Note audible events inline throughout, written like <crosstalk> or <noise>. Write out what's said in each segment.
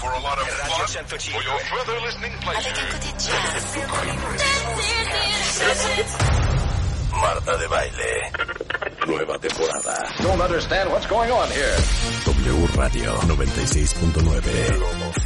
for a lot of fun? For your further listening pleasure. Marta de baile. Nueva temporada. Don't understand what's going on here. W Radio 96.9.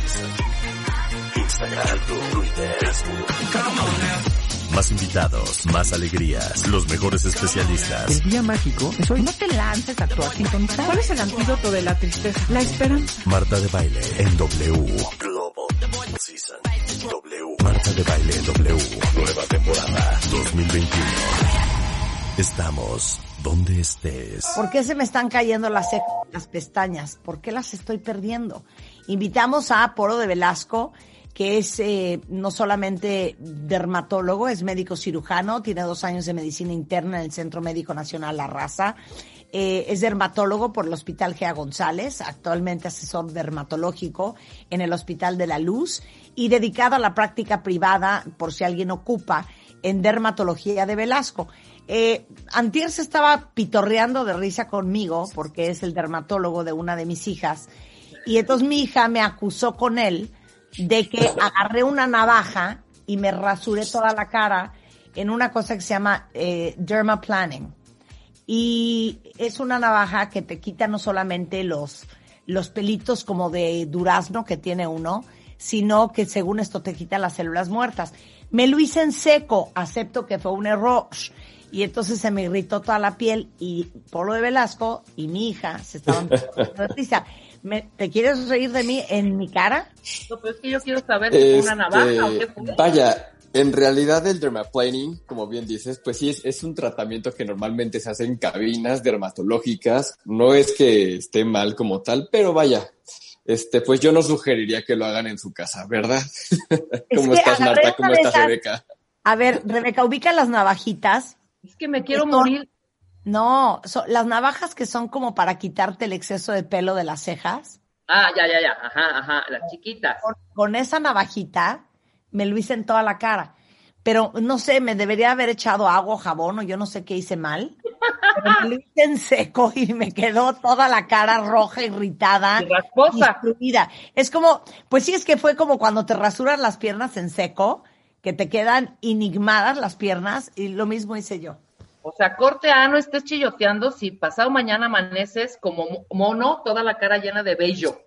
Instagram, Twitter, Facebook. Más invitados, más alegrías, los mejores especialistas. El día mágico es hoy. No te lances a actuar sintonizar. ¿Cuál es el antídoto de la tristeza? La esperanza. Marta de baile en W. Global Season. W. Marta de baile en W. Nueva temporada 2021. Estamos donde estés. ¿Por qué se me están cayendo las las pestañas? ¿Por qué las estoy perdiendo? Invitamos a Poro de Velasco, que es eh, no solamente dermatólogo, es médico cirujano, tiene dos años de medicina interna en el Centro Médico Nacional La Raza. Eh, es dermatólogo por el Hospital Gea González, actualmente asesor dermatológico en el Hospital de la Luz y dedicado a la práctica privada, por si alguien ocupa, en dermatología de Velasco. Eh, Antier se estaba pitorreando de risa conmigo porque es el dermatólogo de una de mis hijas. Y entonces mi hija me acusó con él de que agarré una navaja y me rasuré toda la cara en una cosa que se llama eh, dermaplaning. Y es una navaja que te quita no solamente los, los pelitos como de durazno que tiene uno, sino que según esto te quita las células muertas. Me lo hice en seco, acepto que fue un error. Y entonces se me irritó toda la piel y Polo de Velasco y mi hija se estaban <laughs> de risa. ¿Me- ¿Te quieres reír de mí en mi cara? No, pero es que yo quiero saber si fue una navaja o qué Este, fue. vaya, en realidad el dermaplaning, como bien dices, pues sí es, es un tratamiento que normalmente se hace en cabinas dermatológicas. No es que esté mal como tal, pero vaya, este, pues yo no sugeriría que lo hagan en su casa, ¿verdad? <laughs> ¿Cómo estás, Marta? ¿Cómo estás, Rebeca? A ver, Rebeca, ubica las navajitas. Es que me quiero Esto- morir. No, so- las navajas que son como para quitarte el exceso de pelo de las cejas. Ah, ya, ya, ya. Ajá, ajá. Las chiquitas. Con, con esa navajita me lo hice en toda la cara. Pero no sé, me debería haber echado agua o jabón o yo no sé qué hice mal. Pero me lo hice en seco y me quedó toda la cara roja, irritada. Y rasposa. destruida. Es como, pues sí, es que fue como cuando te rasuras las piernas en seco, que te quedan enigmadas las piernas y lo mismo hice yo. O sea, corte A, no estés chilloteando si pasado mañana amaneces como mo- mono, toda la cara llena de vello.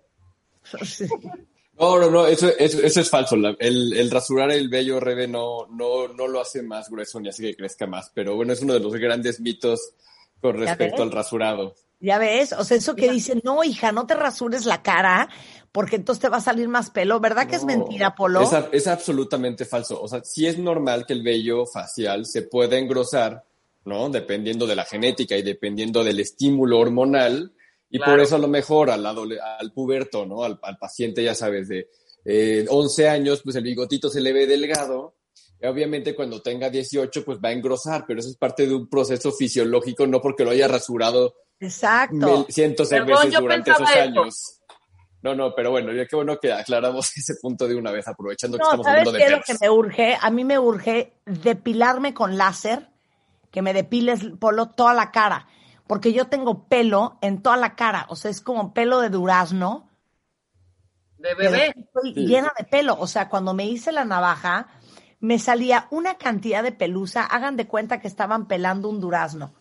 <laughs> No, no, no, eso, eso, eso es falso. La- El, el rasurar el vello, Rebe, no, no, no lo hace más grueso ni hace que crezca más. Pero bueno, es uno de los grandes mitos con ¿Ya respecto al rasurado. Ya ves, o sea, eso que dicen, no, hija, no te rasures la cara, porque entonces te va a salir más pelo, ¿verdad que es mentira, Polo? Es, a- es absolutamente falso. O sea, sí es normal que el vello facial se pueda engrosar, ¿no? Dependiendo de la genética y dependiendo del estímulo hormonal. Y Claro. por eso a lo mejor al, al puberto, ¿no? Al, al paciente, ya sabes, de eh, 11 años, pues el bigotito se le ve delgado. Y obviamente cuando tenga 18, pues va a engrosar, pero eso es parte de un proceso fisiológico, no porque lo haya rasurado Exacto. mil- cientos de Perdón, veces durante esos eso. años. No, no, pero bueno, ya qué bueno que aclaramos <laughs> ese punto de una vez, aprovechando que estamos ¿sabes hablando de qué es lo pelos. que me urge? A mí me urge depilarme con láser, que me depiles, Polo, toda la cara, porque yo tengo pelo en toda la cara, o sea, es como pelo de durazno, De bebé. estoy Sí. llena de pelo, o sea, cuando me hice la navaja, me salía una cantidad de pelusa, hagan de cuenta que estaban pelando un durazno.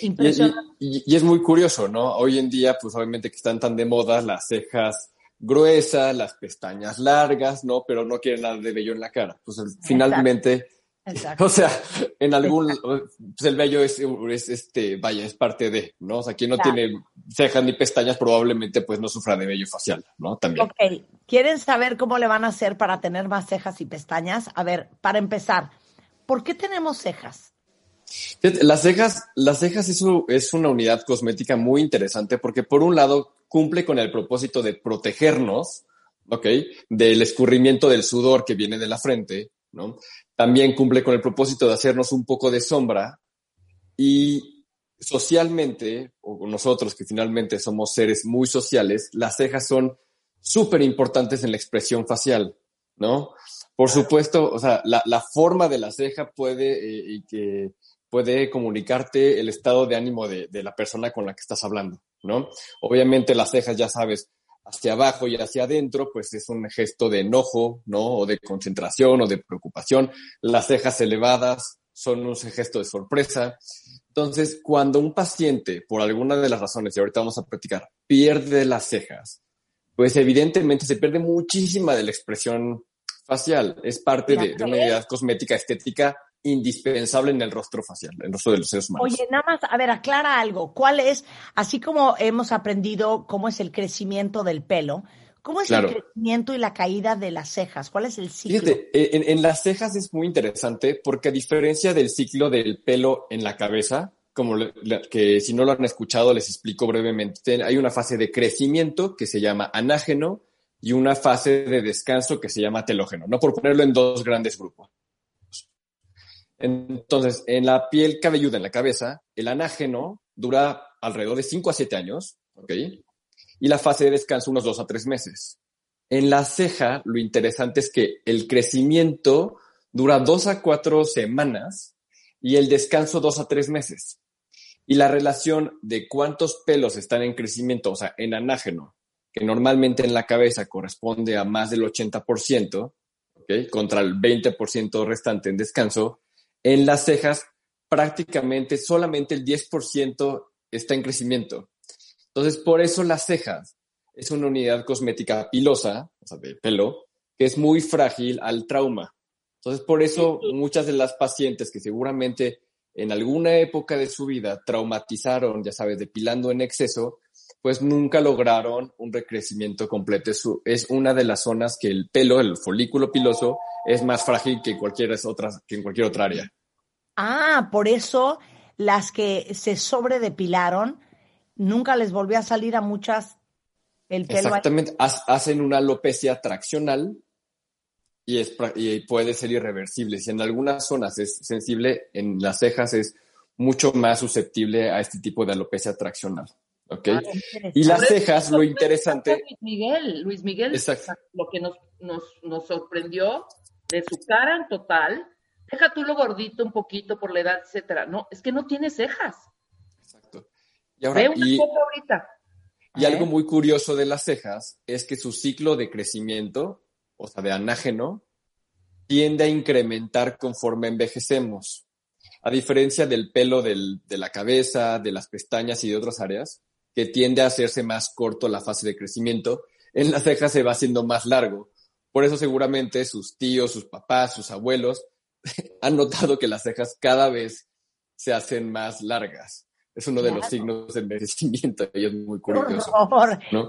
Y, Impresionante. y- y- y es muy curioso, ¿no? Hoy en día, pues obviamente que están tan de moda las cejas gruesas, las pestañas largas, ¿no? Pero no quieren nada de vello en la cara. Pues finalmente, Exacto. o sea, en algún, pues el vello es, es, este, vaya, es parte de, ¿no? O sea, quien no Claro. tiene cejas ni pestañas probablemente pues no sufra de vello facial, ¿no? También. Ok, ¿quieren saber cómo le van a hacer para tener más cejas y pestañas? A ver, para empezar, ¿por qué tenemos cejas? Las cejas, las cejas es, es una unidad cosmética muy interesante porque por un lado cumple con el propósito de protegernos, ¿ok? Del escurrimiento del sudor que viene de la frente, ¿no? También cumple con el propósito de hacernos un poco de sombra y socialmente, o nosotros que finalmente somos seres muy sociales, las cejas son súper importantes en la expresión facial, ¿no? Por supuesto, o sea, la, la forma de la ceja puede, eh, puede comunicarte el estado de ánimo de, de la persona con la que estás hablando, ¿no? Obviamente las cejas, ya sabes, hacia abajo y hacia adentro, pues es un gesto de enojo, ¿no? O de concentración o de preocupación. Las cejas elevadas son un gesto de sorpresa. Entonces, cuando un paciente, por alguna de las razones, y ahorita vamos a platicar, pierde las cejas, pues evidentemente se pierde muchísima de la expresión facial. Es parte de, de una unidad cosmética estética indispensable en el rostro facial, en el rostro de los seres humanos. Oye, nada más, a ver, aclara algo. ¿Cuál es, así como hemos aprendido cómo es el crecimiento del pelo, cómo es el crecimiento y la caída de las cejas? ¿Cuál es el ciclo? Fíjate, eh, en, en las cejas es muy interesante porque a diferencia del ciclo del pelo en la cabeza, como que si no lo han escuchado les explico brevemente, hay una fase de crecimiento que se llama anágeno y una fase de descanso que se llama telógeno, no por ponerlo en dos grandes grupos. Entonces, en la piel cabelluda, en la cabeza, el anágeno dura alrededor de 5 a 7 años, ¿ok? Y la fase de descanso unos 2 a 3 meses. En la ceja, lo interesante es que el crecimiento dura 2 a 4 semanas y el descanso 2 a 3 meses. Y la relación de cuántos pelos están en crecimiento, o sea, en anágeno, que normalmente en la cabeza corresponde a más del 80%, ¿ok? Contra el 20% restante en descanso, en las cejas prácticamente solamente el 10% está en crecimiento. Entonces, por eso las cejas es una unidad cosmética pilosa, o sea, de pelo, que es muy frágil al trauma. Entonces, por eso muchas de las pacientes que seguramente en alguna época de su vida traumatizaron, ya sabes, depilando en exceso, pues nunca lograron un recrecimiento completo. Es, una de las zonas que el pelo, el folículo piloso, es más frágil que, cualquier otra, que en cualquier otra área. Ah, por eso las que se sobredepilaron, nunca les volvió a salir a muchas el pelo. Exactamente, hacen una alopecia traccional y, es, y puede ser irreversible. Si en algunas zonas es sensible, en las cejas es mucho más susceptible a este tipo de alopecia traccional. ¿Ok? Ah, y las cejas, lo interesante. Luis Miguel, Luis Miguel, lo que nos, nos, nos sorprendió de su cara en total, deja tú lo gordito un poquito por la edad, etcétera. No, es que no tiene cejas. Exacto. Y ahora, y, ahorita. Y algo muy curioso de las cejas es que su ciclo de crecimiento, o sea, de anágeno, tiende a incrementar conforme envejecemos. A diferencia del pelo del, de la cabeza, de las pestañas y de otras áreas, que tiende a hacerse más corto la fase de crecimiento, en las cejas se va haciendo más largo. Por eso seguramente sus tíos, sus papás, sus abuelos <laughs> han notado que las cejas cada vez se hacen más largas. Es uno de los signos del envejecimiento y es muy curioso.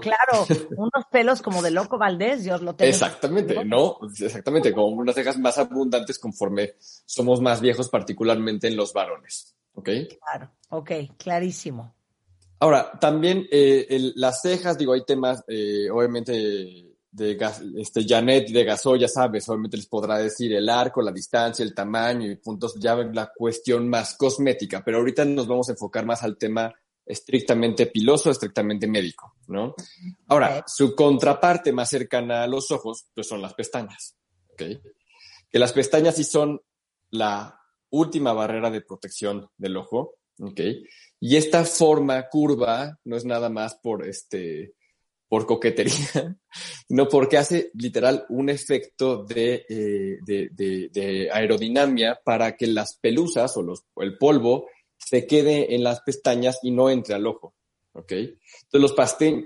Claro, <laughs> unos pelos como de loco Valdés, Dios lo tengo. Exactamente, ¿no? Exactamente, como unas cejas más abundantes conforme somos más viejos, particularmente en los varones. ¿Ok? Claro, ok, clarísimo. Ahora, también eh, las cejas, digo, hay temas, eh, obviamente, de este, Janet de Gasol, ya sabes, obviamente les podrá decir el arco, la distancia, el tamaño y puntos, ya la cuestión más cosmética, pero ahorita nos vamos a enfocar más al tema estrictamente piloso, estrictamente médico, ¿no? Ahora, su contraparte más cercana a los ojos, pues son las pestañas, ¿ok? Que las pestañas sí son la última barrera de protección del ojo, ¿ok? Y esta forma curva no es nada más por este por coquetería, <laughs> no porque hace literal un efecto de, eh, de, aerodinamia para que las pelusas o, los, el polvo se quede en las pestañas y no entre al ojo. ¿ok? Entonces, los,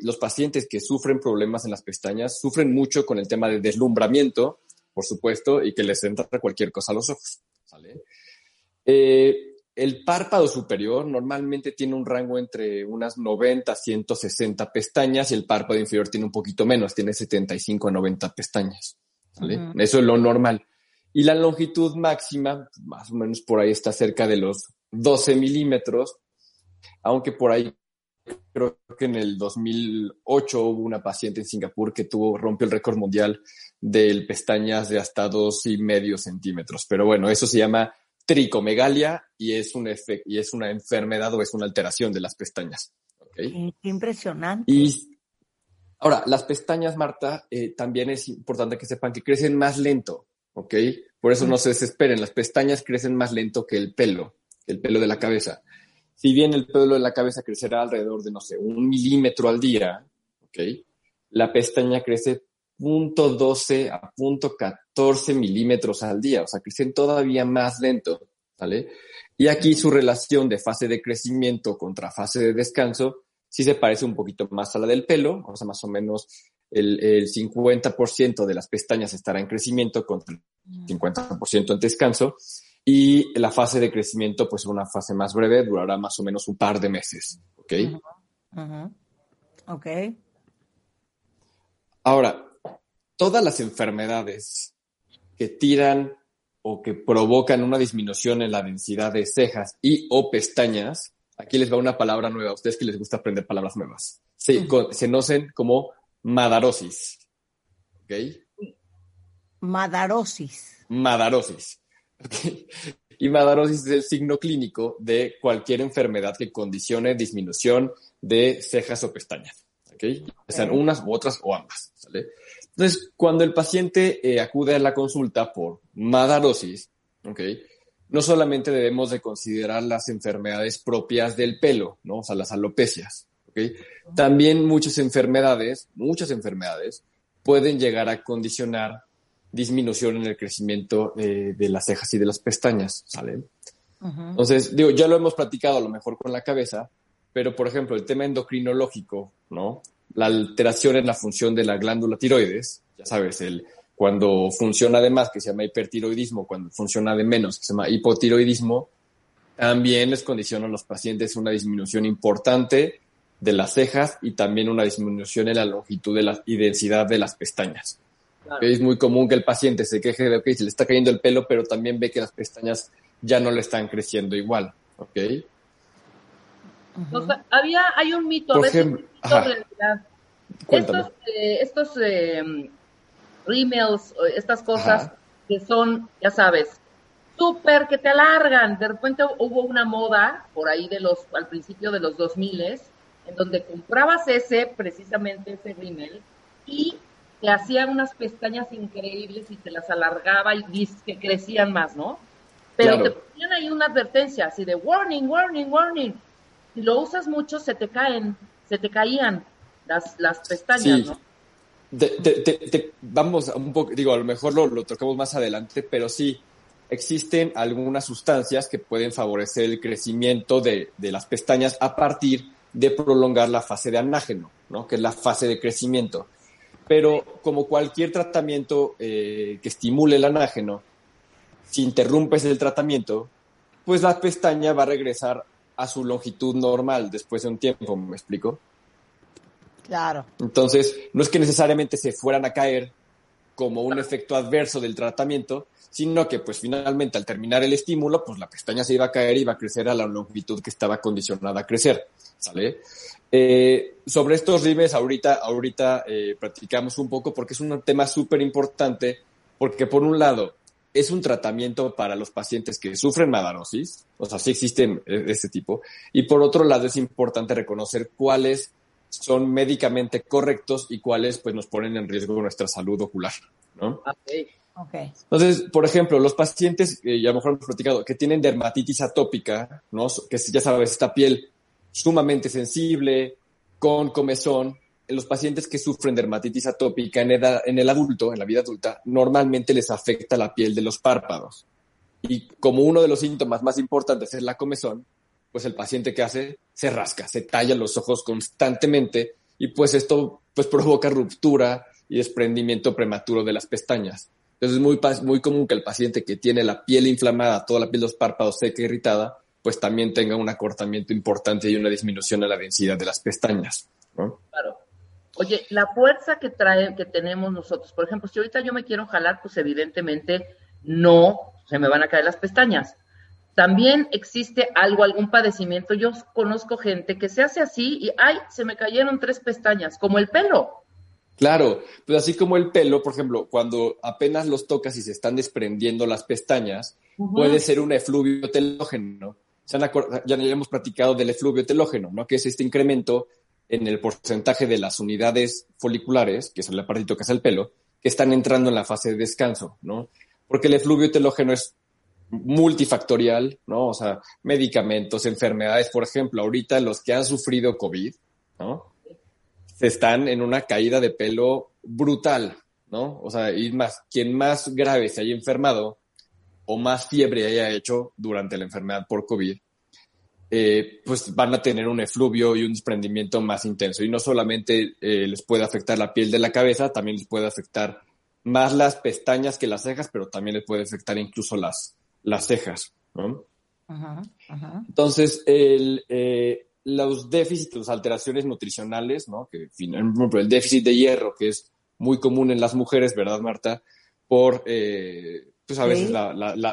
los pacientes que sufren problemas en las pestañas sufren mucho con el tema de deslumbramiento, por supuesto, y que les entra cualquier cosa a los ojos. ¿sale? Eh, el párpado superior normalmente tiene un rango entre unas 90 a 160 pestañas y el párpado inferior tiene un poquito menos, tiene 75 a 90 pestañas. Eso es lo normal. Y la longitud máxima, más o menos por ahí está cerca de los 12 milímetros, aunque por ahí creo que en el 2008 hubo una paciente en Singapur que tuvo, rompió el récord mundial de pestañas de hasta dos y medio centímetros. Pero bueno, eso se llama tricomegalia y es, un y es una enfermedad o es una alteración de las pestañas. ¿okay? Qué impresionante. Y ahora, las pestañas, Marta, eh, también es importante que sepan que crecen más lento, ¿ok? Por eso no se desesperen, las pestañas crecen más lento que el pelo, el pelo de la cabeza. Si bien el pelo de la cabeza crecerá alrededor de, no sé, un milímetro al día, ¿ok? la pestaña crece 0.12 a 0.14 milímetros al día, o sea, crecen todavía más lento, ¿vale? Y aquí su relación de fase de crecimiento contra fase de descanso sí se parece un poquito más a la del pelo, o sea, más o menos el, el 50% de las pestañas estará en crecimiento contra el 50% en descanso. Y la fase de crecimiento, pues una fase más breve, durará más o menos un par de meses. ¿Ok? Ok. Ahora, todas las enfermedades que tiran o que provocan una disminución en la densidad de cejas y o pestañas, aquí les va una palabra nueva, a ustedes que les gusta aprender palabras nuevas, se, conocen como madarosis. ¿Ok? Madarosis. Madarosis. <laughs> Y madarosis es el signo clínico de cualquier enfermedad que condicione disminución de cejas o pestañas. ¿Ok? Sean unas u otras o ambas. ¿sale? Entonces, cuando el paciente eh, acude a la consulta por madarosis, ¿okay? no solamente debemos de considerar las enfermedades propias del pelo, ¿no? o sea, las alopecias. ¿okay? También muchas enfermedades, muchas enfermedades, pueden llegar a condicionar disminución en el crecimiento eh, de las cejas y de las pestañas, ¿sale? Entonces, digo, ya lo hemos platicado a lo mejor con la cabeza, pero por ejemplo, el tema endocrinológico, ¿no? la alteración en la función de la glándula tiroides, ya sabes, el, cuando funciona de más, que se llama hipertiroidismo, cuando funciona de menos, que se llama hipotiroidismo, también les condiciona a los pacientes una disminución importante de las cejas y también una disminución en la longitud de la, y densidad de las pestañas. Es muy común que el paciente se queje de, que se le está cayendo el pelo, pero también ve que las pestañas ya no le están creciendo igual, ¿ok? Había, hay un mito, a veces Estos, eh, estos eh, estas cosas que son, ya sabes, súper que te alargan. De repente hubo una moda por ahí de los, al principio de los 2000 en donde comprabas ese, precisamente ese rímel, y te hacía unas pestañas increíbles y te las alargaba y que crecían más, ¿no? Pero te ponían ahí una advertencia así de warning, warning, warning si lo usas mucho, se te caen, se te caían las, las pestañas, ¿no? vamos un poco, digo, a lo mejor lo, lo tocamos más adelante, pero sí, existen algunas sustancias que pueden favorecer el crecimiento de, de, las pestañas a partir de prolongar la fase de anágeno, ¿no? que es la fase de crecimiento. Pero como cualquier tratamiento eh, que estimule el anágeno, si interrumpes el tratamiento, pues la pestaña va a regresar a su longitud normal después de un tiempo, ¿me explico? Claro. Entonces, no es que necesariamente se fueran a caer como un efecto adverso del tratamiento, sino que pues finalmente al terminar el estímulo, pues la pestaña se iba a caer y iba a crecer a la longitud que estaba condicionada a crecer, ¿sale? Eh, sobre estos rimes ahorita, ahorita eh, practicamos un poco porque es un tema súper importante, porque por un lado, es un tratamiento para los pacientes que sufren madarosis, o sea, sí existen de este tipo, y por otro lado es importante reconocer cuáles son médicamente correctos y cuáles pues nos ponen en riesgo nuestra salud ocular, ¿no? Okay. Entonces, por ejemplo, los pacientes, eh, ya a lo mejor hemos platicado, que tienen dermatitis atópica, ¿no? Que ya sabes, esta piel sumamente sensible, con comezón, los pacientes que sufren dermatitis atópica en, edad, en el adulto, en la vida adulta, normalmente les afecta la piel de los párpados. Y como uno de los síntomas más importantes es la comezón, pues el paciente que hace se rasca, se talla los ojos constantemente y pues esto pues provoca ruptura y desprendimiento prematuro de las pestañas. Entonces es muy, muy común que el paciente que tiene la piel inflamada, toda la piel de los párpados seca e irritada, pues también tenga un acortamiento importante y una disminución en la densidad de las pestañas. Claro. Oye, la fuerza que trae, que tenemos nosotros, por ejemplo, si ahorita yo me quiero jalar, pues evidentemente no se me van a caer las pestañas. También existe algo, algún padecimiento. Yo conozco gente que se hace así y ay, se me cayeron tres pestañas, como el pelo. Claro, pues así como el pelo, por ejemplo, cuando apenas los tocas y se están desprendiendo las pestañas, puede ser un efluvio telógeno. Ya hemos platicado del efluvio telógeno, ¿no? Que es este incremento en el porcentaje de las unidades foliculares, que es el apartito que es el pelo, que están entrando en la fase de descanso, ¿no? Porque el efluvio telógeno es multifactorial, ¿no? O sea, medicamentos, enfermedades, por ejemplo, ahorita los que han sufrido COVID, ¿no? están en una caída de pelo brutal, ¿no? O sea, y más, quien más grave se haya enfermado o más fiebre haya hecho durante la enfermedad por COVID, eh, pues van a tener un efluvio y un desprendimiento más intenso. Y no solamente eh, les puede afectar la piel de la cabeza, también les puede afectar más las pestañas que las cejas, pero también les puede afectar incluso las, las cejas. ¿no? Entonces, el, eh, los déficits, las alteraciones nutricionales, ¿no? que el déficit de hierro, que es muy común en las mujeres, ¿verdad, Marta? Por, pues a veces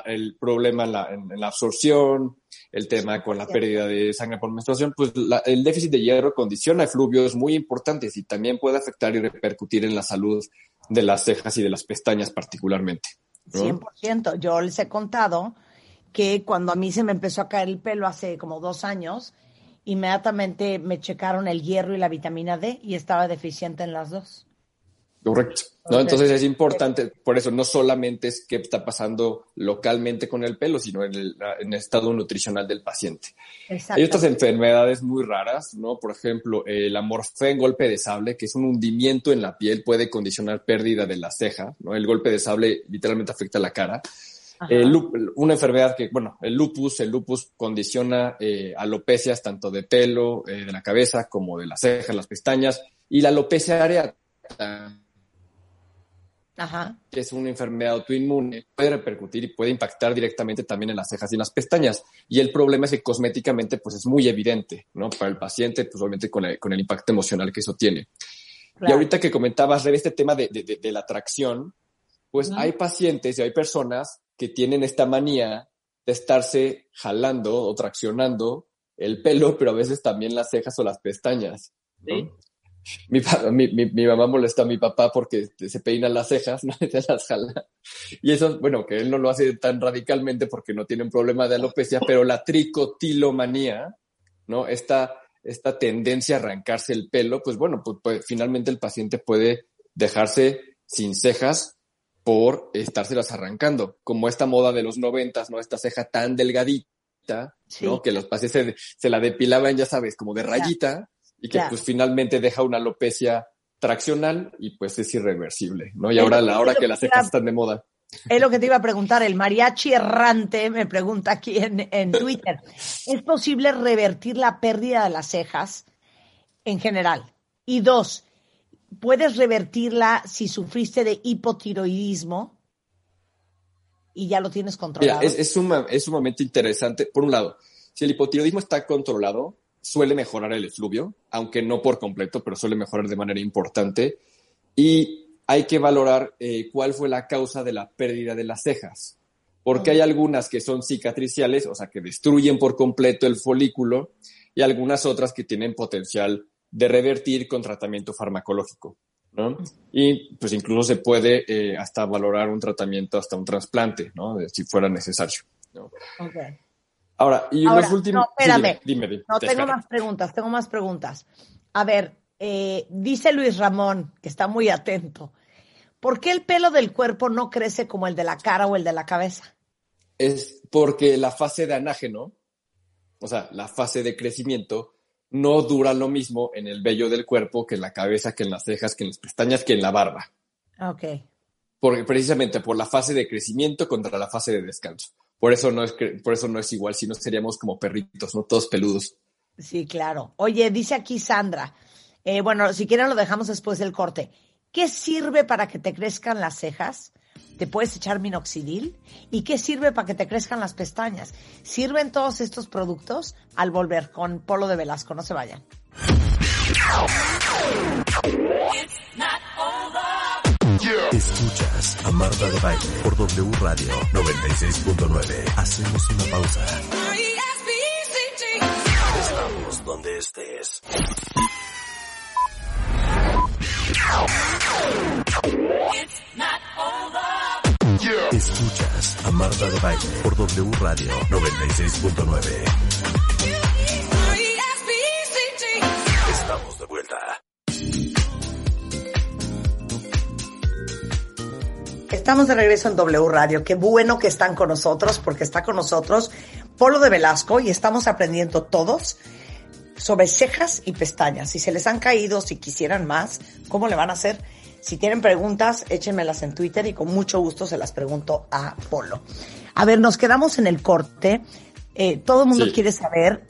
el problema en la, absorción, el tema con la pérdida de sangre por menstruación, pues el déficit de hierro condiciona efluvios muy importantes y también puede afectar y repercutir en la salud de las cejas y de las pestañas particularmente. 100%. Yo les he contado que cuando a mí se me empezó a caer el pelo hace como dos años, inmediatamente me checaron el hierro y la vitamina D y estaba deficiente en las dos. Correcto. ¿no? Entonces es importante, por eso no solamente es qué está pasando localmente con el pelo, sino en el, estado nutricional del paciente. Hay otras enfermedades muy raras, ¿no? Por ejemplo, el en golpe de sable, que es un hundimiento en la piel, puede condicionar pérdida de la ceja, ¿no? El golpe de sable literalmente afecta la cara. una enfermedad que, bueno, el lupus, el lupus condiciona eh, alopecias tanto de pelo, eh, de la cabeza, como de las cejas, las pestañas, y la alopecia areata que es una enfermedad autoinmune, puede repercutir y puede impactar directamente también en las cejas y en las pestañas. Y el problema es que cosméticamente pues es muy evidente, ¿no? Para el paciente, pues obviamente con el, con el impacto emocional que eso tiene. Y ahorita que comentabas, Rebe, este tema de, de, de, la atracción, pues hay pacientes y hay personas que tienen esta manía de estarse jalando o traccionando el pelo, pero a veces también las cejas o las pestañas. ¿Sí? Mi, mi, mi, mamá molesta a mi papá porque se peina las cejas, <laughs> ¿no? se las jala. Y eso, bueno, que él no lo hace tan radicalmente porque no tiene un problema de alopecia, pero la tricotilomanía, ¿no? Esta, esta tendencia a arrancarse el pelo, pues bueno, pues, pues finalmente el paciente puede dejarse sin cejas por estárselas arrancando, como esta moda de los noventas, ¿no? Esta ceja tan delgadita, ¿no? Que los pacientes se, se, la depilaban, ya sabes, como de rayita, y que pues finalmente deja una alopecia traccional y pues es irreversible, ¿no? Y ahora, la hora que las cejas están de moda. Es lo que te iba a preguntar, el mariachi errante me pregunta aquí en, en Twitter, ¿es posible revertir la pérdida de las cejas en general? Y dos, ¿puedes revertirla si sufriste de hipotiroidismo y ya lo tienes controlado? es, es, es sumamente interesante. Por un lado, si el hipotiroidismo está controlado, suele mejorar el efluvio, aunque no por completo, pero suele mejorar de manera importante. Y hay que valorar eh, cuál fue la causa de la pérdida de las cejas, porque hay algunas que son cicatriciales, o sea, que destruyen por completo el folículo, y algunas otras que tienen potencial de revertir con tratamiento farmacológico. Y pues incluso se puede eh, hasta valorar un tratamiento, hasta un trasplante, si fuera necesario. ¿no? Ahora, y los últimos. No, espérame. dime, no, tengo más preguntas, tengo más preguntas. A ver, eh, dice Luis Ramón, que está muy atento. ¿Por qué el pelo del cuerpo no crece como el de la cara o el de la cabeza? Es porque la fase de anágeno, o sea, la fase de crecimiento, no dura lo mismo en el vello del cuerpo que en la cabeza, que en las cejas, que en las pestañas, que en la barba. Ok. Porque precisamente por la fase de crecimiento contra la fase de descanso. Por eso no es, por eso no es igual, si no seríamos como perritos, ¿no? Todos peludos. Sí, claro. Oye, dice aquí Sandra, eh, bueno, si quieren lo dejamos después del corte. ¿Qué sirve para que te crezcan las cejas? ¿Te puedes echar minoxidil? ¿Y qué sirve para que te crezcan las pestañas? ¿Sirven todos estos productos? Al volver con Polo de Velasco, no se vayan. Escuchas a Marta de Baile por W Radio 96.9. Hacemos una pausa. Estamos donde estés. Escuchas a Marta de Baile por W Radio 96.9. Estamos de regreso en W Radio. Qué bueno que están con nosotros porque está con nosotros Polo de Velasco y estamos aprendiendo todos sobre cejas y pestañas. Si se les han caído, si quisieran más, ¿cómo le van a hacer? Si tienen preguntas, échenmelas en Twitter y con mucho gusto se las pregunto a Polo. A ver, nos quedamos en el corte. Eh, todo el mundo quiere saber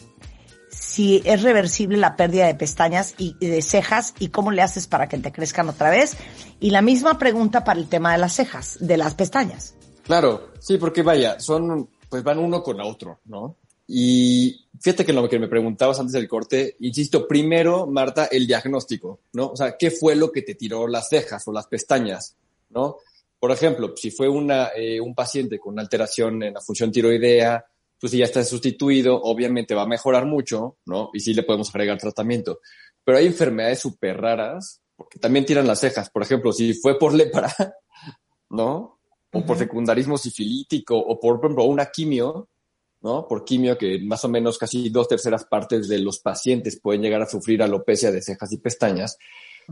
si es reversible la pérdida de pestañas y, de cejas y cómo le haces para que te crezcan otra vez. Y la misma pregunta para el tema de las cejas, de las pestañas. Claro, sí, porque vaya, son, pues van uno con otro, ¿no? Y fíjate que lo que me preguntabas antes del corte, insisto, primero, Marta, el diagnóstico, ¿no? O sea, ¿qué fue lo que te tiró las cejas o las pestañas, ¿no? Por ejemplo, si fue una, eh, un paciente con una alteración en la función tiroidea, pues si ya está sustituido, obviamente va a mejorar mucho, ¿no? Y sí le podemos agregar tratamiento. Pero hay enfermedades súper raras, porque también tiran las cejas. Por ejemplo, si fue por lepra, <laughs> ¿no? O por secundarismo sifilítico, o por, por ejemplo, una quimio, ¿no? Por quimio, que más o menos casi dos terceras partes de los pacientes pueden llegar a sufrir alopecia de cejas y pestañas,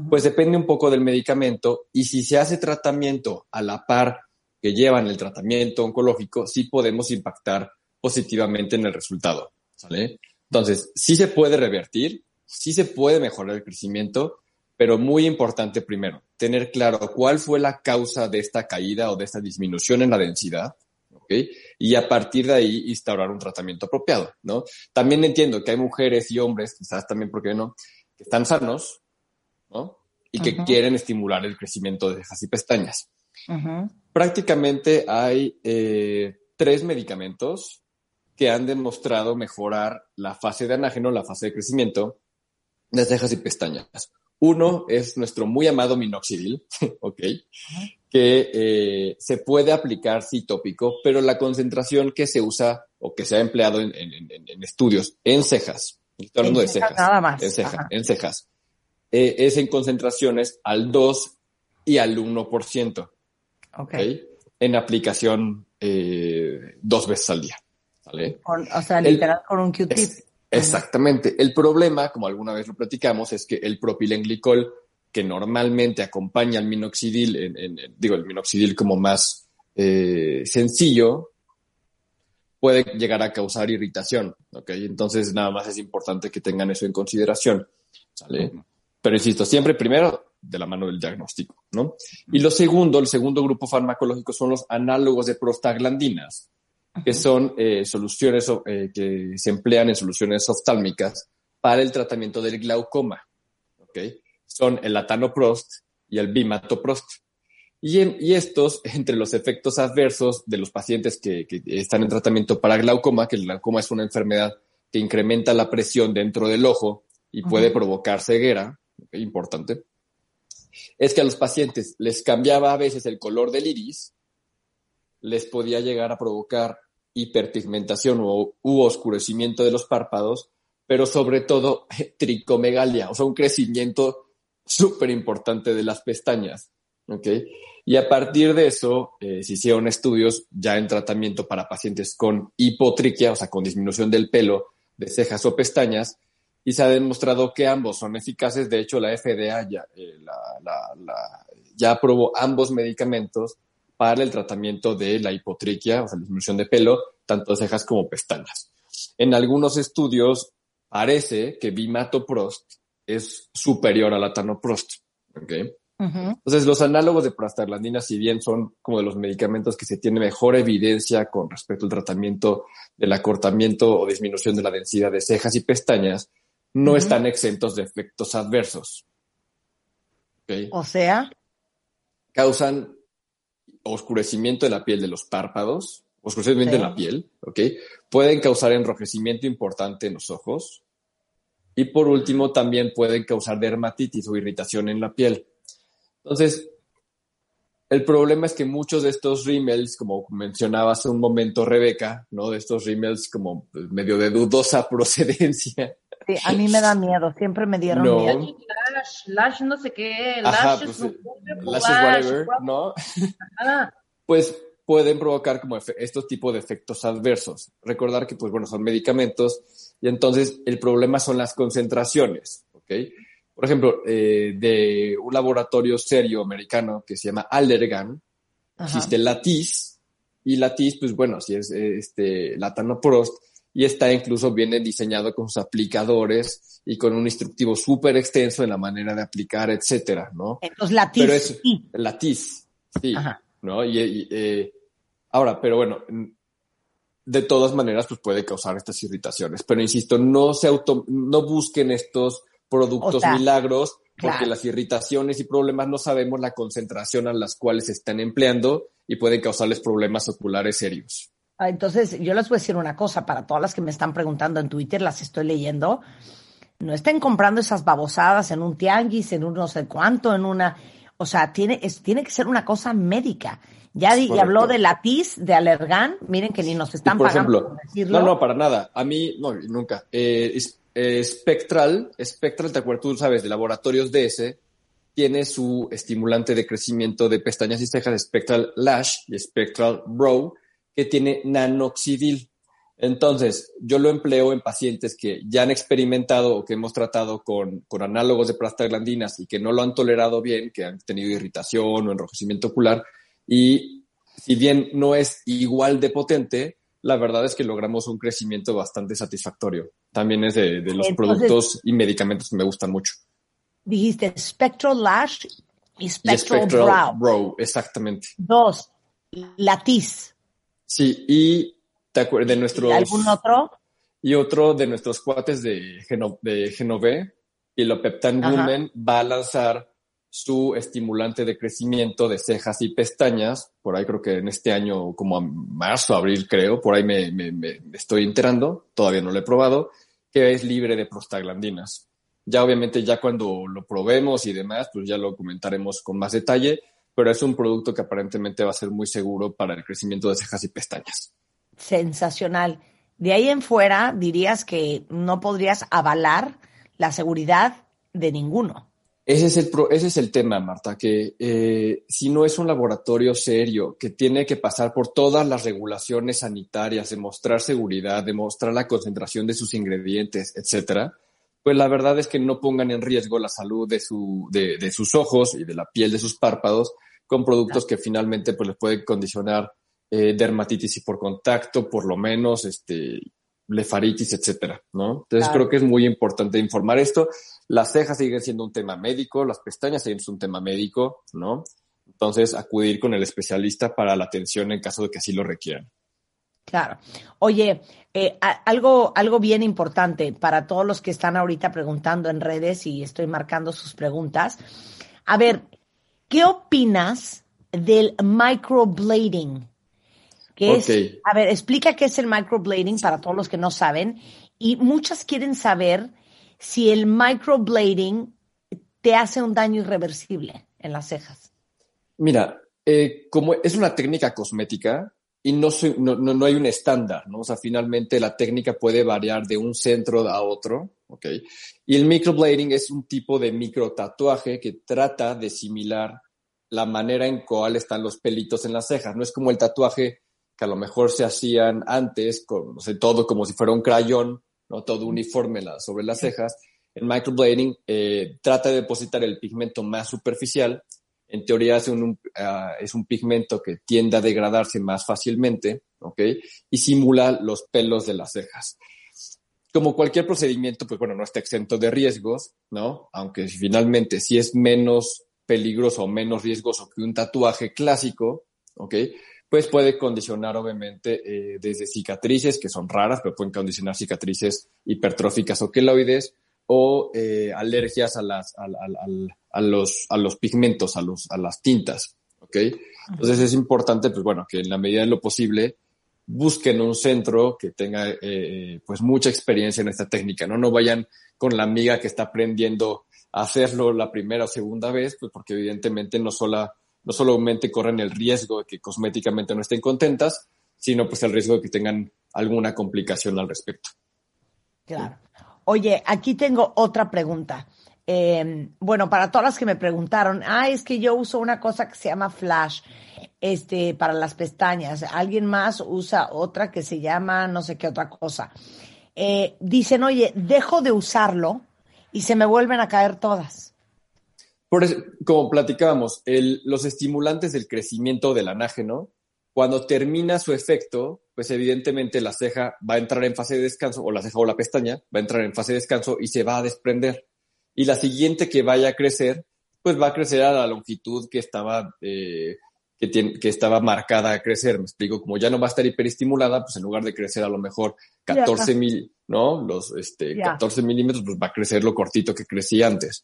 pues depende un poco del medicamento y si se hace tratamiento a la par que llevan el tratamiento oncológico, sí podemos impactar positivamente en el resultado, ¿sale? Entonces, sí se puede revertir, sí se puede mejorar el crecimiento, pero muy importante primero, tener claro cuál fue la causa de esta caída o de esta disminución en la densidad, y a partir de ahí instaurar un tratamiento apropiado, ¿no? También entiendo que hay mujeres y hombres, quizás también, ¿por qué no?, que están sanos, ¿no? Y que quieren estimular el crecimiento de cejas y pestañas. Prácticamente hay eh, tres medicamentos que han demostrado mejorar la fase de anágeno, la fase de crecimiento de cejas y pestañas. Uno es nuestro muy amado minoxidil, <laughs> ¿ok? Que eh, se puede aplicar sí tópico, pero la concentración que se usa o que se ha empleado en, estudios en cejas, estoy hablando de cejas, nada más. en, ceja, en cejas, eh, es en concentraciones al 2 y al 1%, ¿ok? En aplicación eh, dos veces al día, ¿vale? o sea, literal con un Q-tip. Exactamente. El problema, como alguna vez lo platicamos, es que el propilenglicol, que normalmente acompaña al minoxidil, en, digo, el minoxidil como más eh, sencillo, puede llegar a causar irritación, ¿ok? Entonces, nada más es importante que tengan eso en consideración, ¿sale? Pero insisto, siempre primero de la mano del diagnóstico, ¿no? Y lo segundo, el segundo grupo farmacológico son los análogos de prostaglandinas que son eh, soluciones eh, que se emplean en soluciones oftálmicas para el tratamiento del glaucoma. ¿okay? Son el latanoprost y el bimatoprost. Y, y estos, <laughs> entre los efectos adversos de los pacientes que, que, están en tratamiento para glaucoma, que el glaucoma es una enfermedad que incrementa la presión dentro del ojo y puede provocar ceguera, importante, es que a los pacientes les cambiaba a veces el color del iris, les podía llegar a provocar hiperpigmentación u, oscurecimiento de los párpados, pero sobre todo <laughs> tricomegalia, o sea, un crecimiento súper importante de las pestañas. ¿ok? Y a partir de eso, eh, se hicieron estudios ya en tratamiento para pacientes con hipotriquia, o sea, con disminución del pelo de cejas o pestañas, y se ha demostrado que ambos son eficaces. De hecho, la FDA eh, ya aprobó ambos medicamentos para el tratamiento de la hipotriquia, o sea, la disminución de pelo, tanto cejas como pestañas. En algunos estudios parece que bimatoprost es superior a la tanoprost. ¿okay? Entonces, los análogos de prostaglandina, si bien son como de los medicamentos que se tiene mejor evidencia con respecto al tratamiento del acortamiento o disminución de la densidad de cejas y pestañas, no están exentos de efectos adversos. ¿Okay? O sea. Causan oscurecimiento de la piel de los párpados, oscurecimiento de la piel, ¿ok? Pueden causar enrojecimiento importante en los ojos. Y por último, también pueden causar dermatitis o irritación en la piel. Entonces, el problema es que muchos de estos rímels, como mencionaba hace un momento Rebeca, ¿no? De estos rímels como pues, medio de dudosa <laughs> procedencia, Sí, a mí me da miedo, siempre me dieron miedo. Lash, lash no sé qué, lash, pues, whatever, ¿no? pues pueden provocar como estos tipos de efectos adversos. Recordar que, pues bueno, son medicamentos y entonces el problema son las concentraciones, ¿ok? Por ejemplo, eh, de un laboratorio serio americano que se llama Allergan, existe la TIS y la TIS, pues bueno, si es este, latanoprost, y está incluso viene diseñado con sus aplicadores y con un instructivo súper extenso en la manera de aplicar, etcétera, ¿no? Entonces la TIS. Pero es la TIS, sí, ¿no? Y, eh, ahora, pero bueno, de todas maneras, pues puede causar estas irritaciones. Pero insisto, no se auto, no busquen estos productos milagros, porque las irritaciones y problemas no sabemos la concentración a las cuales se están empleando y pueden causarles problemas oculares serios. Ah, entonces, yo les voy a decir una cosa, para todas las que me están preguntando en Twitter, las estoy leyendo, no estén comprando esas babosadas en un tianguis, en un no sé cuánto, en una, o sea, tiene, tiene que ser una cosa médica. Ya y habló de la TIS, de Alergan, miren que ni nos están pagando por decirlo. No, no, para nada. A mí, no, nunca. Eh, eh, Spectral, Spectral, te acuerdas, tú sabes, de laboratorios DS, tiene su estimulante de crecimiento de pestañas y cejas, Spectral Lash y Spectral Brow, que tiene nanoxidil. Entonces, yo lo empleo en pacientes que ya han experimentado o que hemos tratado con, con análogos de prostaglandinas y que no lo han tolerado bien, que han tenido irritación o enrojecimiento ocular. Y si bien no es igual de potente, la verdad es que logramos un crecimiento bastante satisfactorio. También es de, los productos y medicamentos que me gustan mucho. Dijiste Spectral Lash y Spectral, Brow. Brow. Exactamente. Dos, Latiz. Sí, y te acuerdas de nuestros... ¿Y ¿Algún otro? Y otro de nuestros cuates de, Geno, de Genove, y lo Peptan Women va a lanzar su estimulante de crecimiento de cejas y pestañas, por ahí creo que en este año, como a marzo, abril creo, por ahí me, estoy enterando, todavía no lo he probado, que es libre de prostaglandinas. Ya obviamente ya cuando lo probemos y demás, pues ya lo comentaremos con más detalle, pero es un producto que aparentemente va a ser muy seguro para el crecimiento de cejas y pestañas. Sensacional. De ahí en fuera dirías que no podrías avalar la seguridad de ninguno. Ese es el, ese es el tema, Marta, que eh, si no es un laboratorio serio que tiene que pasar por todas las regulaciones sanitarias, demostrar seguridad, demostrar la concentración de sus ingredientes, etcétera, pues la verdad es que no pongan en riesgo la salud de, su, de, de sus ojos y de la piel de sus párpados con productos que finalmente pues les pueden condicionar eh, dermatitis y por contacto, por lo menos, este, blefaritis, etcétera, ¿no? Entonces creo que es muy importante informar esto. Las cejas siguen siendo un tema médico, las pestañas siguen siendo un tema médico, ¿no? Entonces, acudir con el especialista para la atención en caso de que así lo requieran. Claro. Oye, eh, algo, algo bien importante para todos los que están ahorita preguntando en redes y estoy marcando sus preguntas. A ver, ¿qué opinas del microblading? es, a ver, explica qué es el microblading para todos los que no saben. Y muchas quieren saber si el microblading te hace un daño irreversible en las cejas. Mira, eh, como es una técnica cosmética y no, no, no, hay un estándar, ¿no? O sea, finalmente la técnica puede variar de un centro a otro, ¿ok? Y el microblading es un tipo de microtatuaje que trata de similar la manera en cual están los pelitos en las cejas. No es como el tatuaje que a lo mejor se hacían antes, con, no sé, todo como si fuera un crayón, ¿no? todo uniforme sobre las cejas. El microblading eh, trata de depositar el pigmento más superficial. En teoría es un, ah, es un pigmento que tiende a degradarse más fácilmente, ¿ok? Y simula los pelos de las cejas. Como cualquier procedimiento, pues bueno, no está exento de riesgos, ¿no? Aunque finalmente si es menos peligroso o menos riesgoso que un tatuaje clásico, ¿ok? pues puede condicionar obviamente eh, desde cicatrices, que son raras, pero pueden condicionar cicatrices hipertróficas o queloides, o eh, alergias a, las, a, los, a los pigmentos, a, los, a las tintas. ¿ok? Entonces es importante, pues bueno, que en la medida de lo posible busquen un centro que tenga eh, pues mucha experiencia en esta técnica, ¿no? No vayan con la amiga que está aprendiendo a hacerlo la primera o segunda vez, pues porque evidentemente no solo no solamente corren el riesgo de que cosméticamente no estén contentas, sino pues el riesgo de que tengan alguna complicación al respecto. Claro. Oye, aquí tengo otra pregunta. Em, bueno, para todas las que me preguntaron, ah, es que yo uso una cosa que se llama Flash, este, para las pestañas. Alguien más usa otra que se llama no sé qué otra cosa. Eh, dicen, oye, dejo de usarlo y se me vuelven a caer todas. Por como platicábamos, los estimulantes del crecimiento del anágeno Cuando termina su efecto, pues evidentemente la ceja va a entrar en fase de descanso, o la ceja o la pestaña va a entrar en fase de descanso y se va a desprender. Y la siguiente que vaya a crecer, pues va a crecer a la longitud que estaba, eh, que, tiene, que estaba marcada a crecer. Me explico, como ya no va a estar hiperestimulada, pues en lugar de crecer a lo mejor 14 mil, ¿no? Los este, 14 milímetros, pues va a crecer lo cortito que crecía antes.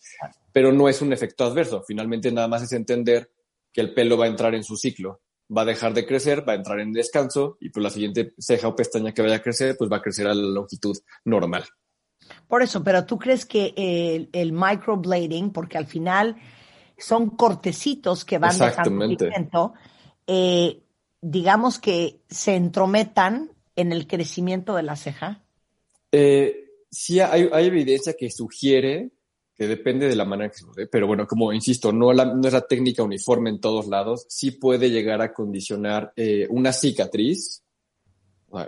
Pero no es un efecto adverso. Finalmente nada más es entender que el pelo va a entrar en su ciclo va a dejar de crecer, va a entrar en descanso y pues la siguiente ceja o pestaña que vaya a crecer, pues va a crecer a la longitud normal. Por eso, pero tú crees que el, el microblading, porque al final son cortecitos que van dejando pigmento, eh, digamos que se entrometan en el crecimiento de la ceja. Eh, sí, hay, hay evidencia que sugiere que depende de la manera que se use. Pero bueno, como insisto, no, no es la técnica uniforme en todos lados. Sí puede llegar a condicionar eh, una cicatriz.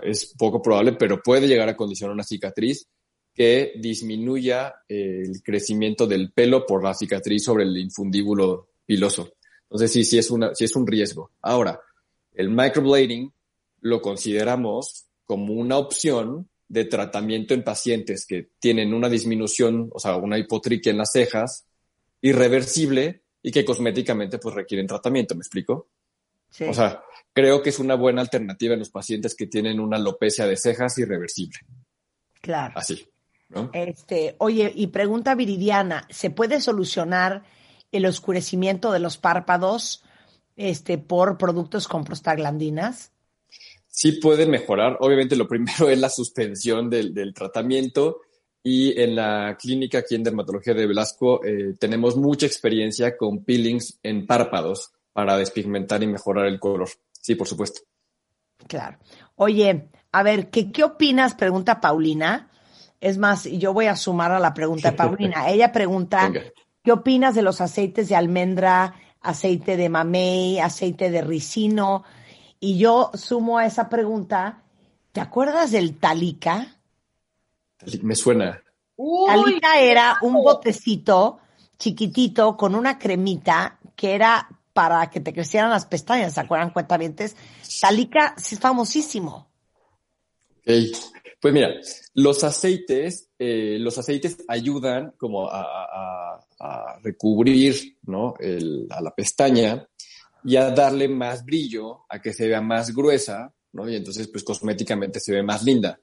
Es poco probable, pero puede llegar a condicionar una cicatriz que disminuya eh, el crecimiento del pelo por la cicatriz sobre el infundíbulo piloso. Entonces sí, sí es, una, sí es un riesgo. Ahora, el microblading lo consideramos como una opción de tratamiento en pacientes que tienen una disminución, o sea, una hipotriquia en las cejas, irreversible y que cosméticamente pues requieren tratamiento, ¿me explico? Sí. O sea, creo que es una buena alternativa en los pacientes que tienen una alopecia de cejas irreversible. Claro. Así, ¿no? Este, oye, y pregunta Viridiana, ¿se puede solucionar el oscurecimiento de los párpados este, por productos con prostaglandinas? Sí pueden mejorar. Obviamente lo primero <laughs> es la suspensión del, tratamiento y en la clínica aquí en Dermatología de Velasco eh, tenemos mucha experiencia con peelings en párpados para despigmentar y mejorar el color. Sí, por supuesto. Claro. Oye, a ver, ¿qué, qué opinas? Pregunta Paulina. Es más, yo voy a sumar a la pregunta de Paulina. <laughs> Ella pregunta, ¿qué opinas de los aceites de almendra, aceite de mamey, aceite de ricino? Y yo sumo a esa pregunta, ¿te acuerdas del Talika? Me suena. Talika era un botecito chiquitito con una cremita que era para que te crecieran las pestañas, ¿se acuerdan cuentavientes? Talika sí es famosísimo. Ok, pues mira, los aceites, eh, los aceites ayudan como a, recubrir, ¿no? a la pestaña y a darle más brillo, a que se vea más gruesa, ¿no? Y entonces, pues cosméticamente se ve más linda.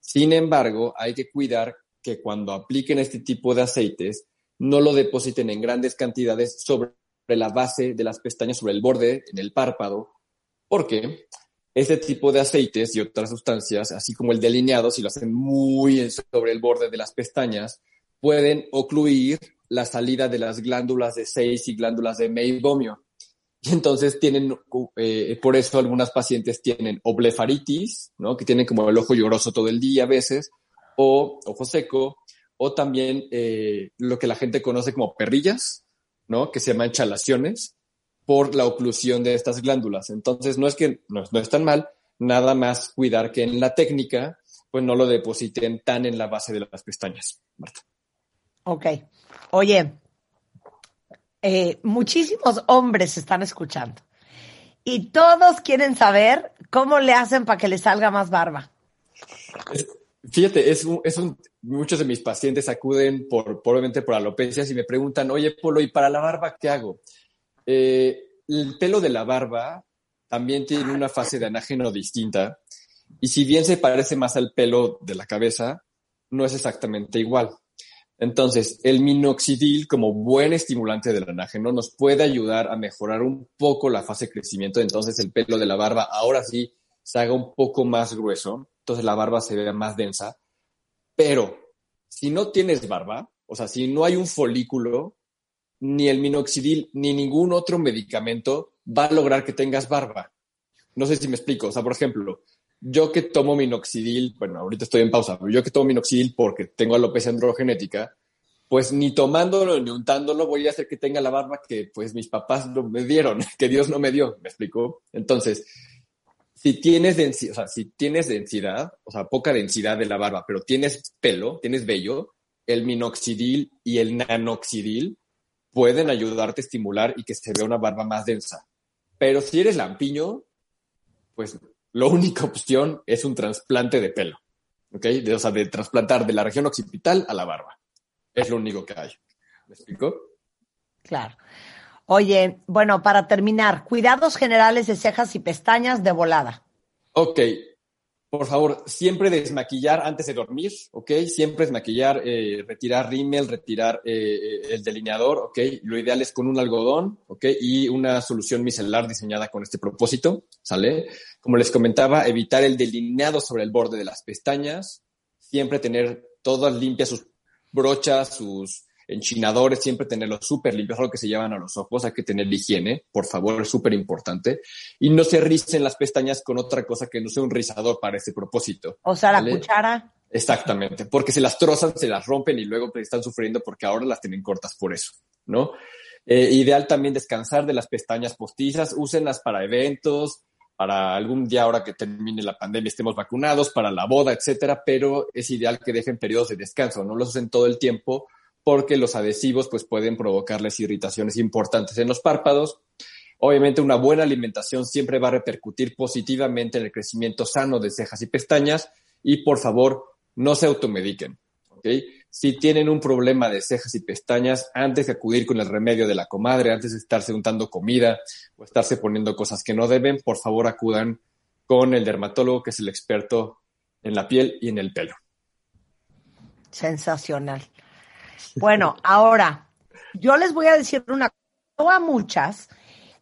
Sin embargo, hay que cuidar que cuando apliquen este tipo de aceites, no lo depositen en grandes cantidades sobre la base de las pestañas, sobre el borde, en el párpado, porque este tipo de aceites y otras sustancias, así como el delineado, si lo hacen muy sobre el borde de las pestañas, pueden ocluir la salida de las glándulas de seis y glándulas de meibomio. Y entonces tienen, eh, por eso algunas pacientes tienen o blefaritis, ¿no? Que tienen como el ojo lloroso todo el día a veces, o ojo seco, o también eh, lo que la gente conoce como perrillas, ¿no? Que se llaman chalaciones por la oclusión de estas glándulas. Entonces no es que no, no es tan mal, nada más cuidar que en la técnica, pues no lo depositen tan en la base de las pestañas, Marta. Ok. Oye, eh, muchísimos hombres están escuchando y todos quieren saber cómo le hacen para que le salga más barba. fíjate, es es un, muchos de mis pacientes acuden por, probablemente por alopecias y me preguntan, oye, Polo, ¿y para la barba qué hago? Eh, el pelo de la barba también tiene una fase de anágeno distinta y si bien se parece más al pelo de la cabeza, no es exactamente igual. Entonces, el minoxidil, como buen estimulante del anágeno, nos puede ayudar a mejorar un poco la fase de crecimiento. Entonces, el pelo de la barba ahora sí se haga un poco más grueso. Entonces, la barba se vea más densa. Pero, si no tienes barba, o sea, si no hay un folículo, ni el minoxidil ni ningún otro medicamento va a lograr que tengas barba. No sé si me explico. O sea, por ejemplo, yo que tomo minoxidil, bueno, ahorita estoy en pausa, pero yo que tomo minoxidil porque tengo alopecia androgenética, pues ni tomándolo ni untándolo voy a hacer que tenga la barba que pues mis papás no me dieron, <laughs> que Dios no me dio, ¿me explico? Entonces, si tienes densidad, o sea, si tienes densidad, o sea, poca densidad de la barba, pero tienes pelo, tienes vello, el minoxidil y el nanoxidil pueden ayudarte a estimular y que se vea una barba más densa. Pero si eres lampiño, pues la única <laughs> opción es un trasplante de pelo, ¿ok? De, o sea, de trasplantar de la región occipital a la barba. Es lo único que hay. ¿Me explico? Claro. Oye, bueno, para terminar, cuidados generales de cejas y pestañas de volada. Ok, por favor, siempre desmaquillar antes de dormir, ¿ok? Siempre desmaquillar, eh, retirar rímel, retirar eh, el delineador, ¿ok? Lo ideal es con un algodón, ¿ok? Y una solución micelar diseñada con este propósito, ¿sale? Como les comentaba, evitar el delineado sobre el borde de las pestañas, siempre tener todas limpias sus brochas, sus enchinadores, siempre tenerlos súper limpios, algo que se llevan a los ojos, hay que tener higiene, por favor, es súper importante. Y no se ricen las pestañas con otra cosa que no sea un rizador para ese propósito. O sea, la cuchara. Exactamente, porque si las trozan, se las rompen y luego están sufriendo porque ahora las tienen cortas por eso, ¿no? Eh, ideal también descansar de las pestañas postizas, úsenlas para eventos, para algún día ahora que termine la pandemia estemos vacunados, para la boda, etcétera, pero es ideal que dejen periodos de descanso, no los usen todo el tiempo porque los adhesivos pues pueden provocarles irritaciones importantes en los párpados. Obviamente una buena alimentación siempre va a repercutir positivamente en el crecimiento sano de cejas y pestañas y por favor no se automediquen. Si tienen un problema de cejas y pestañas, antes de acudir con el remedio de la comadre, antes de estarse untando comida o estarse poniendo cosas que no deben, por favor acudan con el dermatólogo que es el experto en la piel y en el pelo. Sensacional. Bueno, ahora, yo les voy a decir una cosa a muchas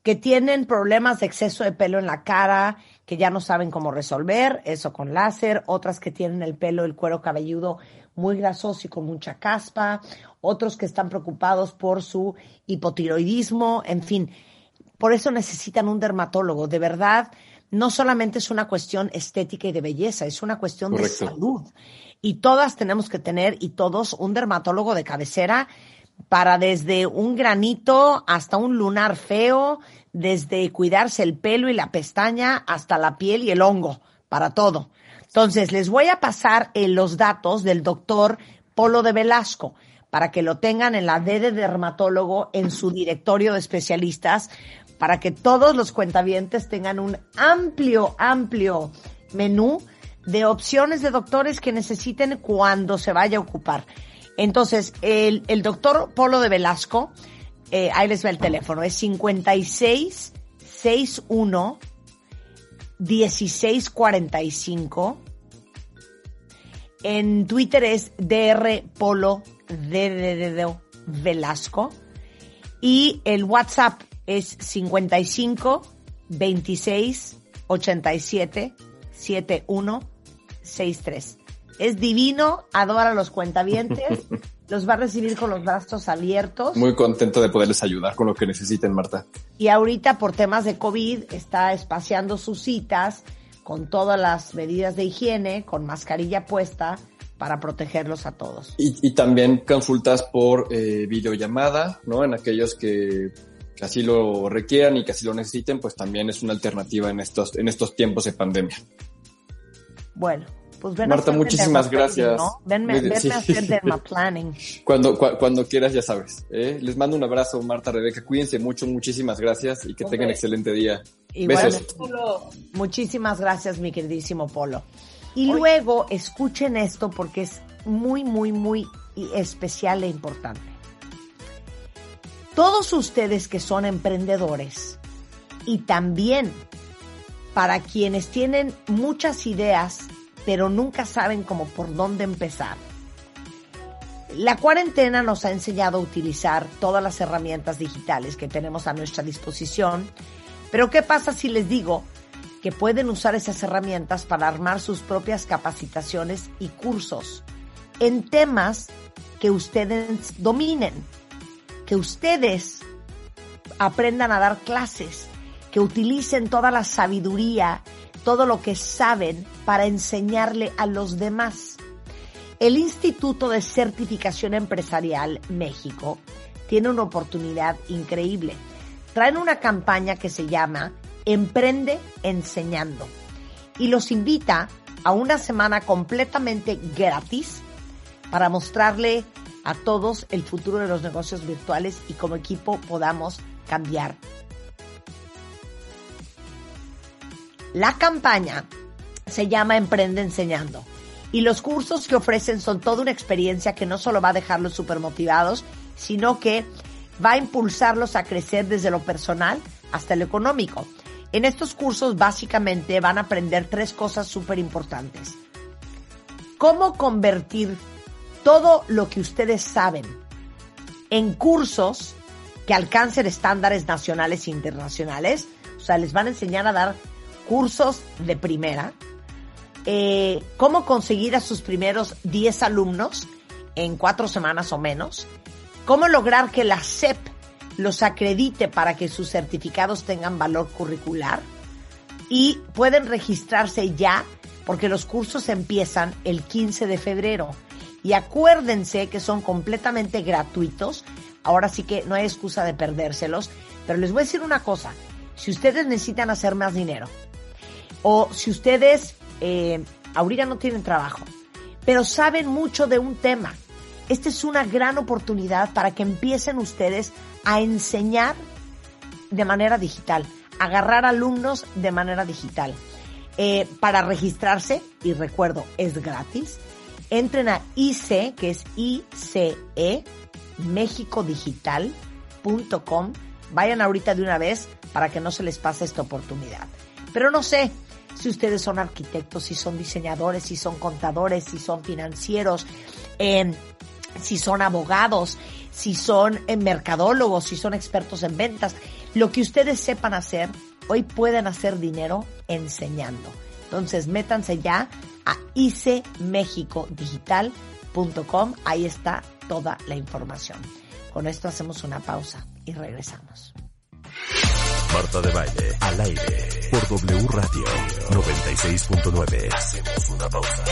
que tienen problemas de exceso de pelo en la cara, que ya no saben cómo resolver, eso con láser, otras que tienen el pelo, el cuero cabelludo muy grasoso y con mucha caspa, otros que están preocupados por su hipotiroidismo, en fin. Por eso necesitan un dermatólogo. De verdad, no solamente es una cuestión estética y de belleza, es una cuestión de salud y todas tenemos que tener y todos un dermatólogo de cabecera para desde un granito hasta un lunar feo, desde cuidarse el pelo y la pestaña hasta la piel y el hongo, para todo. Entonces, les voy a pasar eh, los datos del doctor Polo de Velasco para que lo tengan en la D de dermatólogo en su directorio de especialistas, para que todos los cuentavientes tengan un amplio, amplio menú de opciones de doctores que necesiten cuando se vaya a ocupar. Entonces, el, doctor Polo de Velasco, eh, ahí les va el teléfono, es 56 61 1645. En Twitter es DR Polo de Velasco. Y el WhatsApp es 55 26 87 71 63. Es divino, adora a los cuentavientes, <laughs> los va a recibir con los brazos abiertos. Muy contento de poderles ayudar con lo que necesiten, Marta. Y ahorita por temas de COVID está espaciando sus citas con todas las medidas de higiene, con mascarilla puesta para protegerlos a todos. Y, también consultas por eh, videollamada, ¿no? En aquellos que, que, así lo requieran y que así lo necesiten, pues también es una alternativa en estos, en estos tiempos de pandemia. Bueno, pues ven Marta, muchísimas gracias. ¿no? Venme, a <laughs> hacer dermaplanning. Cuando, cuando quieras, ya sabes. ¿eh? Les mando un abrazo, Marta, Rebeca. Cuídense mucho, muchísimas gracias y que tengan excelente día. Besos. Muchísimas gracias, mi queridísimo Polo. Y luego escuchen esto porque es muy, muy, muy especial e importante. Todos ustedes que son emprendedores y también para quienes tienen muchas ideas pero nunca saben cómo por dónde empezar. La cuarentena nos ha enseñado a utilizar todas las herramientas digitales que tenemos a nuestra disposición, pero ¿qué pasa si les digo que pueden usar esas herramientas para armar sus propias capacitaciones y cursos en temas que ustedes dominen, que ustedes aprendan a dar clases, que utilicen toda la sabiduría todo lo que saben para enseñarle a los demás. El Instituto de Certificación Empresarial México tiene una oportunidad increíble. Traen una campaña que se llama Emprende Enseñando y los invita a una semana completamente gratis para mostrarle a todos el futuro de los negocios virtuales y como equipo podamos cambiar La campaña se llama Emprende Enseñando. Y los cursos que ofrecen son toda una experiencia que no solo va a dejarlos súper motivados, sino que va a impulsarlos a crecer desde lo personal hasta lo económico. En estos cursos básicamente van a aprender tres cosas súper importantes. Cómo convertir todo lo que ustedes saben en cursos que alcancen estándares nacionales e internacionales. O sea, les van a enseñar a dar cursos de primera. Eh, cómo conseguir a sus primeros 10 alumnos en cuatro semanas o menos. Cómo lograr que la SEP los acredite para que sus certificados tengan valor curricular y pueden registrarse ya porque los cursos empiezan el 15 de febrero. Y acuérdense que son completamente gratuitos. Ahora sí que no hay excusa de perdérselos. Pero les voy a decir una cosa. Si ustedes necesitan hacer más dinero o si ustedes eh, ahorita no tienen trabajo, pero saben mucho de un tema, esta es una gran oportunidad para que empiecen ustedes a enseñar de manera digital, agarrar alumnos de manera digital. Eh, para registrarse, y recuerdo, es gratis, entren a IC, que es ICE, mexicodigital.com. Vayan ahorita de una vez para que no se les pase esta oportunidad. Pero no sé si ustedes son arquitectos, si son diseñadores, si son contadores, si son financieros, eh, si son abogados, si son eh, mercadólogos, si son expertos en ventas. Lo que ustedes sepan hacer, hoy pueden hacer dinero enseñando. Entonces, métanse ya a icmexicodigital.com. Ahí está toda la información. Con esto hacemos una pausa y regresamos. Marta de Baile, al aire, por W Radio 96.9. Hacemos una pausa.